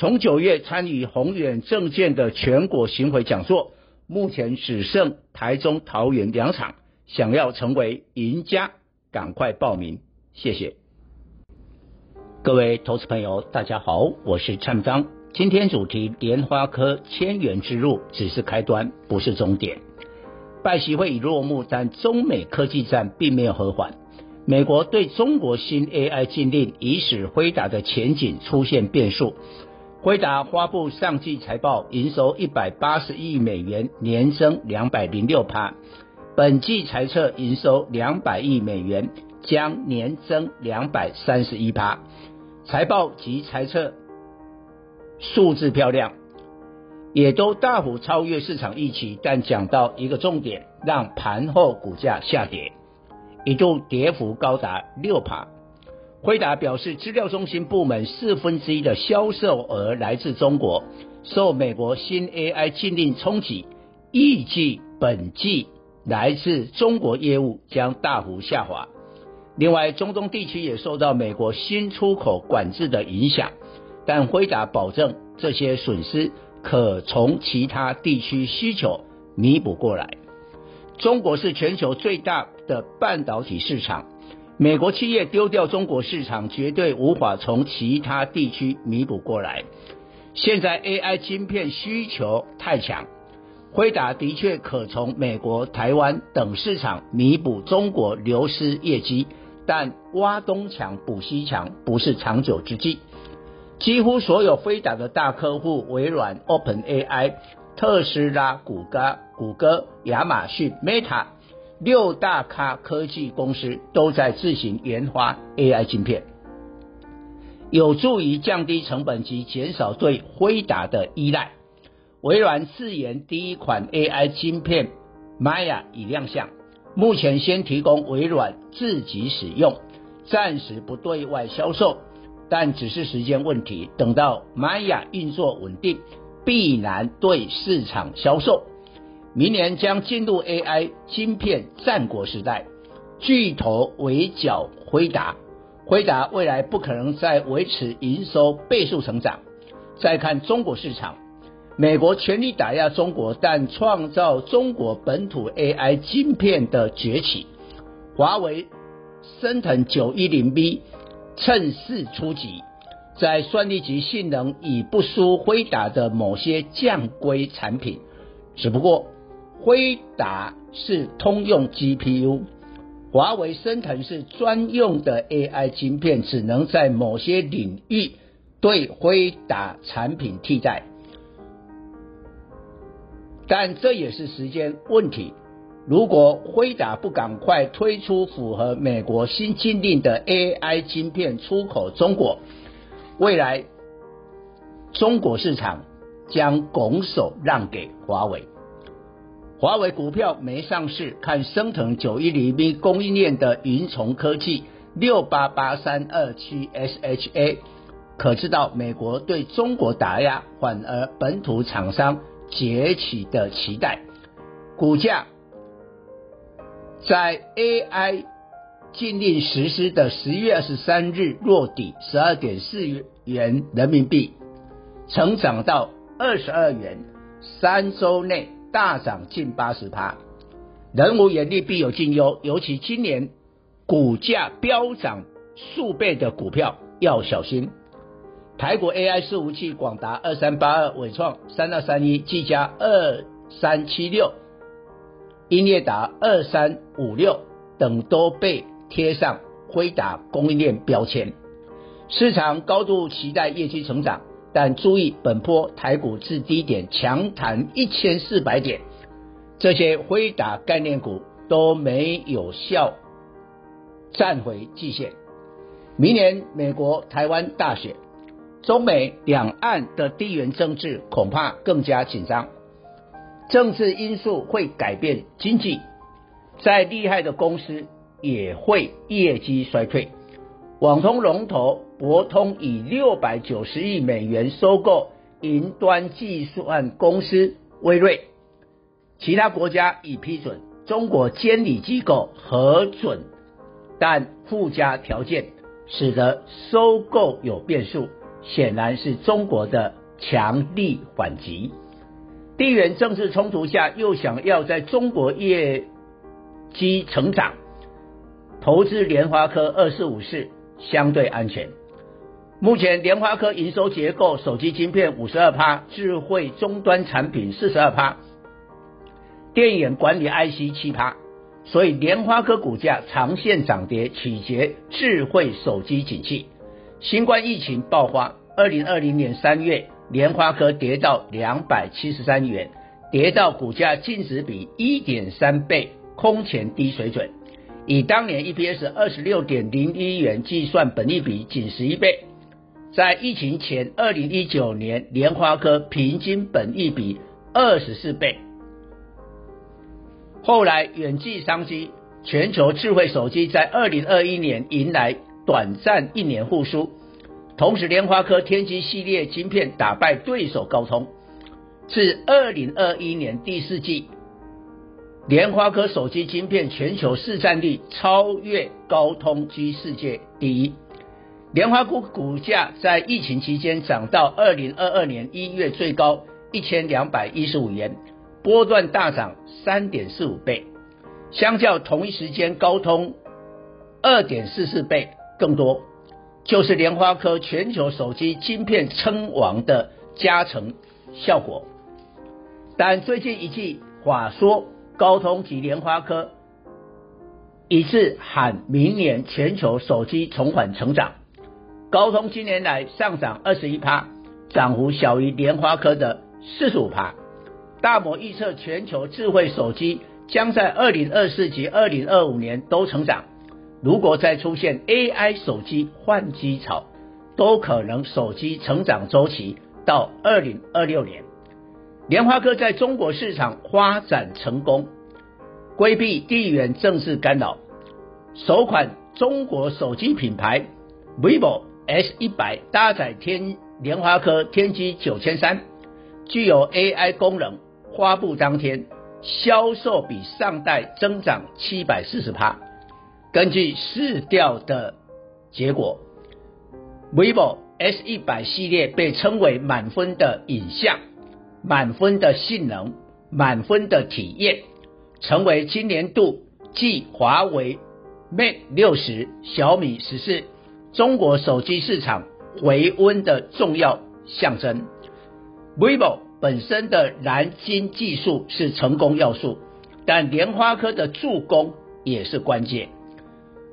从九月参与宏远证券的全国巡回讲座，目前只剩台中、桃园两场，想要成为赢家，赶快报名，谢谢。各位投资朋友，大家好，我是蔡明彰。今天主题：莲花科千元之路只是开端，不是终点。拜习会已落幕，但中美科技战并没有和缓。美国对中国新 AI 禁令，已使辉达的前景出现变数。辉达发布上季财报，营收一百八十亿美元，年增两百零六趴。本季财测营收两百亿美元，将年增两百三十一趴。财报及财测数字漂亮，也都大幅超越市场预期。但讲到一个重点，让盘后股价下跌，一度跌幅高达六趴。辉达表示，资料中心部门四分之一的销售额来自中国，受美国新 AI 禁令冲击，预计本季来自中国业务将大幅下滑。另外，中东地区也受到美国新出口管制的影响，但辉达保证这些损失可从其他地区需求弥补过来。中国是全球最大的半导体市场。美国企业丢掉中国市场，绝对无法从其他地区弥补过来。现在 AI 晶片需求太强，辉达的确可从美国、台湾等市场弥补中国流失业绩，但挖东墙补西墙不是长久之计。几乎所有辉达的大客户，微软、OpenAI、特斯拉、谷歌、谷歌、亚马逊、Meta。六大咖科技公司都在自行研发 AI 晶片，有助于降低成本及减少对辉达的依赖。微软自研第一款 AI 晶片 Maya 已亮相，目前先提供微软自己使用，暂时不对外销售，但只是时间问题。等到 Maya 运作稳定，必然对市场销售。明年将进入 AI 晶片战国时代，巨头围剿辉达，辉达未来不可能再维持营收倍数成长。再看中国市场，美国全力打压中国，但创造中国本土 AI 晶片的崛起，华为升腾 910B 趁势出击，在算力及性能已不输辉达的某些降规产品，只不过。辉达是通用 GPU，华为升腾是专用的 AI 晶片，只能在某些领域对辉达产品替代，但这也是时间问题。如果辉达不赶快推出符合美国新禁令的 AI 晶片出口中国，未来中国市场将拱手让给华为。华为股票没上市，看升腾九一零 B 供应链的云从科技六八八三二七 SHA，可知道美国对中国打压，反而本土厂商崛起的期待。股价在 AI 禁令实施的十月二十三日落底十二点四元人民币，成长到二十二元，三周内。大涨近八十趴，人无远虑必有近忧，尤其今年股价飙涨数倍的股票要小心。台股 AI 伺服器广达二三八二、伟创三二三一、技嘉二三七六、英业达二三五六等都被贴上辉达供应链标签，市场高度期待业绩成长。但注意，本波台股至低点强弹一千四百点，这些辉达概念股都没有效站回季线。明年美国台湾大选，中美两岸的地缘政治恐怕更加紧张，政治因素会改变经济，再厉害的公司也会业绩衰退。网通龙头博通以六百九十亿美元收购云端计算公司威瑞，其他国家已批准，中国监理机构核准，但附加条件使得收购有变数。显然是中国的强力反击，地缘政治冲突下又想要在中国业绩成长，投资联发科二四五四相对安全。目前联发科营收结构，手机晶片五十二趴，智慧终端产品四十二趴，电源管理 IC 七趴，所以联发科股价长线涨跌取决智慧手机景气。新冠疫情爆发，二零二零年三月，联发科跌到两百七十三元，跌到股价净值比一点三倍，空前低水准。以当年 EPS 二十六点零一元计算，本益比仅十一倍。在疫情前，二零一九年，联发科平均本益比二十四倍。后来远继商机，全球智慧手机在二零二一年迎来。短暂一年复苏，同时联发科天玑系列晶片打败对手高通，至二零二一年第四季，联发科手机晶片全球市占率超越高通，居世界第一。联发科股价在疫情期间涨到二零二二年一月最高一千两百一十五元，波段大涨三点四五倍，相较同一时间高通二点四四倍。更多就是联发科全球手机晶片称王的加成效果，但最近一季话说高通及联发科一致喊明年全球手机重返成长，高通今年来上涨二十一趴，涨幅小于联发科的四十五趴。大摩预测全球智慧手机将在二零二四及二零二五年都成长。如果再出现 AI 手机换机潮，都可能手机成长周期到二零二六年。联发科在中国市场发展成功，规避地缘政治干扰，首款中国手机品牌 vivo S 一百搭载天联发科天玑九千三，具有 AI 功能，发布当天销售比上代增长七百四十趴。根据市调的结果，vivo S 一百系列被称为满分的影像、满分的性能、满分的体验，成为今年度继华为 Mate 六十、小米十四中国手机市场回温的重要象征。vivo 本身的蓝晶技术是成功要素，但联发科的助攻也是关键。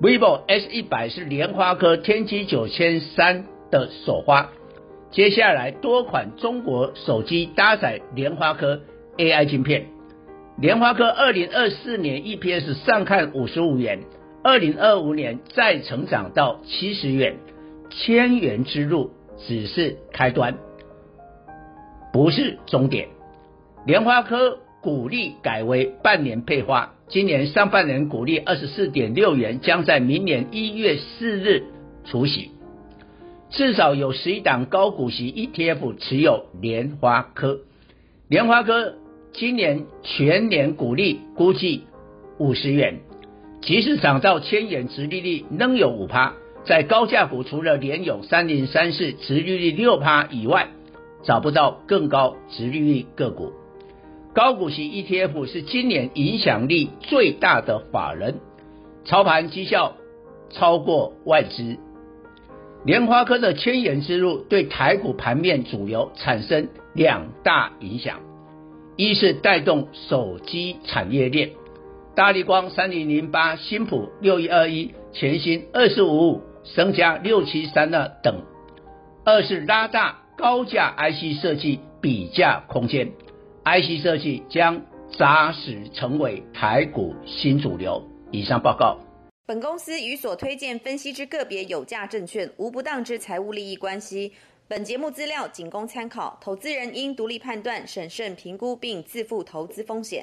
vivo S 一百是联发科天玑九千三的首发，接下来多款中国手机搭载联发科 AI 晶片。联发科二零二四年 EPS 上看五十五元，二零二五年再成长到七十元，千元之路只是开端，不是终点。联发科股利改为半年配发。今年上半年股利二十四点六元，将在明年一月四日除息。至少有十一档高股息 ETF 持有联发科。联发科今年全年股利估计五十元，即使涨到千元，殖利率仍有五趴。在高价股，除了联咏三零三四殖利率六趴以外，找不到更高殖利率个股。高股息 ETF 是今年影响力最大的法人，操盘绩效超过外资。联发科的千元之路对台股盘面主流产生两大影响：一是带动手机产业链，大立光三零零八、新普六一二一、全新二四五五、升佳六七三二等；二是拉大高价 IC 设计比价空间。IC 设计将扎实成为台股新主流。以上报告。本公司与所推荐分析之个别有价证券无不当之财务利益关系。本节目资料仅供参考，投资人应独立判断、审慎评估并自负投资风险。